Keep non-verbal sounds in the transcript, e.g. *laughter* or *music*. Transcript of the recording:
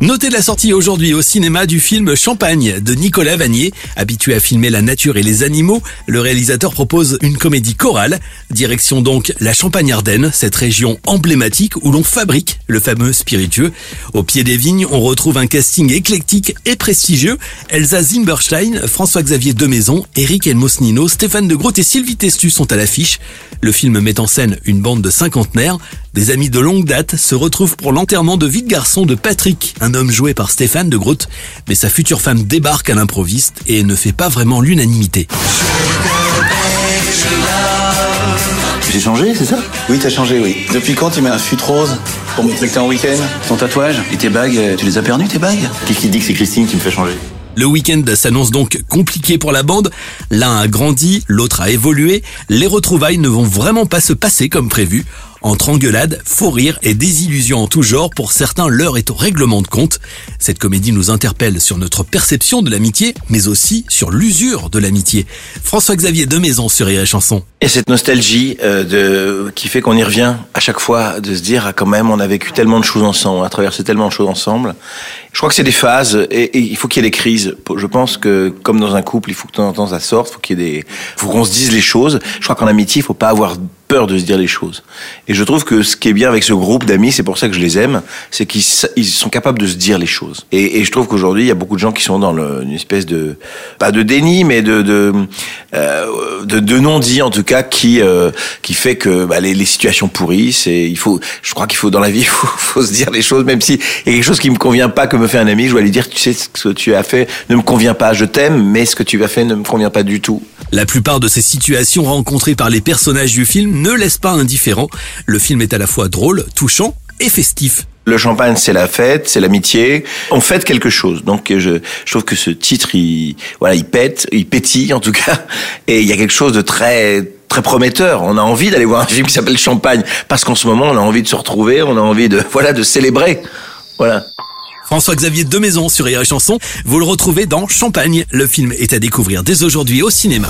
Notez la sortie aujourd'hui au cinéma du film Champagne de Nicolas Vanier. Habitué à filmer la nature et les animaux, le réalisateur propose une comédie chorale. Direction donc la Champagne-Ardenne, cette région emblématique où l'on fabrique le fameux spiritueux. Au pied des vignes, on retrouve un casting éclectique et prestigieux. Elsa Zimberstein, François-Xavier Demaison, Eric Elmosnino, Stéphane de Groot et Sylvie Testu sont à l'affiche. Le film met en scène une bande de cinquantenaires. Des amis de longue date se retrouvent pour l'enterrement de vie de garçon de Patrick, un homme joué par Stéphane de Groot, mais sa future femme débarque à l'improviste et ne fait pas vraiment l'unanimité. J'ai changé, c'est ça? Oui, t'as changé, oui. Depuis quand tu mets un fut rose pour me que en week-end? Ton tatouage et tes bagues, tu les as perdus tes bagues? Qu'est-ce qui dit que c'est Christine qui me fait changer? Le week-end s'annonce donc compliqué pour la bande. L'un a grandi, l'autre a évolué. Les retrouvailles ne vont vraiment pas se passer comme prévu. Entre engueulades, faux rires et désillusions en tout genre, pour certains, l'heure est au règlement de compte. Cette comédie nous interpelle sur notre perception de l'amitié, mais aussi sur l'usure de l'amitié. François-Xavier de Maison sur Rire Chanson. Et cette nostalgie euh, de qui fait qu'on y revient à chaque fois, de se dire ah, quand même on a vécu tellement de choses ensemble, on a traversé tellement de choses ensemble. Je crois que c'est des phases et, il faut qu'il y ait des crises. Je pense que comme dans un couple, il faut que de temps en temps ça sorte, faut qu'il y ait des, faut qu'on se dise les choses. Je crois qu'en amitié, il faut pas avoir peur de se dire les choses. Et je trouve que ce qui est bien avec ce groupe d'amis, c'est pour ça que je les aime, c'est qu'ils ils sont capables de se dire les choses. Et, et je trouve qu'aujourd'hui, il y a beaucoup de gens qui sont dans le, une espèce de, pas de déni, mais de, de, euh, de, de non-dit en tout cas, qui, euh, qui fait que bah, les, les, situations pourrissent. Et il faut, je crois qu'il faut dans la vie, *laughs* il faut, faut, se dire les choses, même si il y a quelque chose qui me convient pas que me fait un ami, je dois lui dire, tu sais, ce que tu as fait ne me convient pas, je t'aime, mais ce que tu as fait ne me convient pas du tout. La plupart de ces situations rencontrées par les personnages du film ne laissent pas indifférent. Le film est à la fois drôle, touchant et festif. Le champagne, c'est la fête, c'est l'amitié. On fête quelque chose. Donc, je, je, trouve que ce titre, il, voilà, il pète, il pétille en tout cas, et il y a quelque chose de très très prometteur. On a envie d'aller voir un film qui s'appelle Champagne parce qu'en ce moment, on a envie de se retrouver, on a envie de *laughs* voilà de célébrer. Voilà. François-Xavier Demaison sur Rire Chanson, vous le retrouvez dans Champagne. Le film est à découvrir dès aujourd'hui au cinéma.